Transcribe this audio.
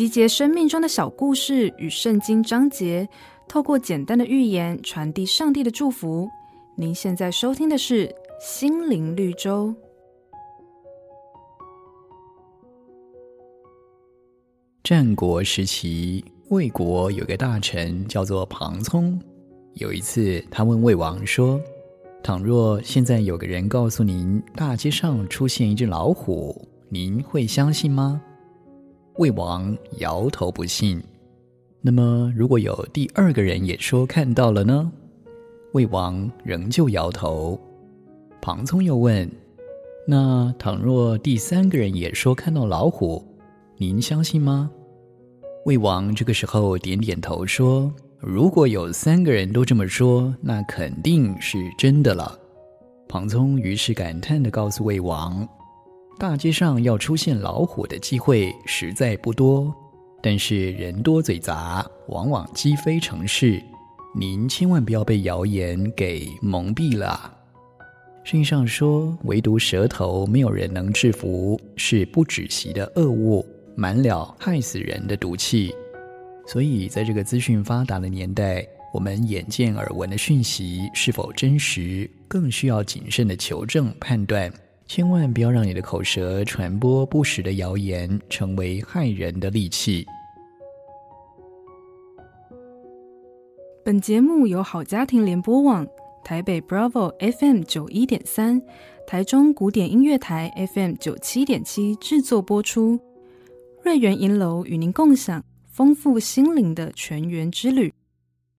集结生命中的小故事与圣经章节，透过简单的寓言传递上帝的祝福。您现在收听的是《心灵绿洲》。战国时期，魏国有个大臣叫做庞聪。有一次，他问魏王说：“倘若现在有个人告诉您，大街上出现一只老虎，您会相信吗？”魏王摇头不信。那么，如果有第二个人也说看到了呢？魏王仍旧摇头。庞聪又问：“那倘若第三个人也说看到老虎，您相信吗？”魏王这个时候点点头说：“如果有三个人都这么说，那肯定是真的了。”庞聪于是感叹地告诉魏王：“大街上要出现老虎的机会实在不多，但是人多嘴杂，往往积非成是。您千万不要被谣言给蒙蔽了。圣经上说，唯独舌头没有人能制服，是不止息的恶物。”满了害死人的毒气，所以在这个资讯发达的年代，我们眼见耳闻的讯息是否真实，更需要谨慎的求证判断。千万不要让你的口舌传播不实的谣言，成为害人的利器。本节目由好家庭联播网、台北 Bravo FM 九一点三、台中古典音乐台 FM 九七点七制作播出。瑞源银楼与您共享丰富心灵的泉源之旅。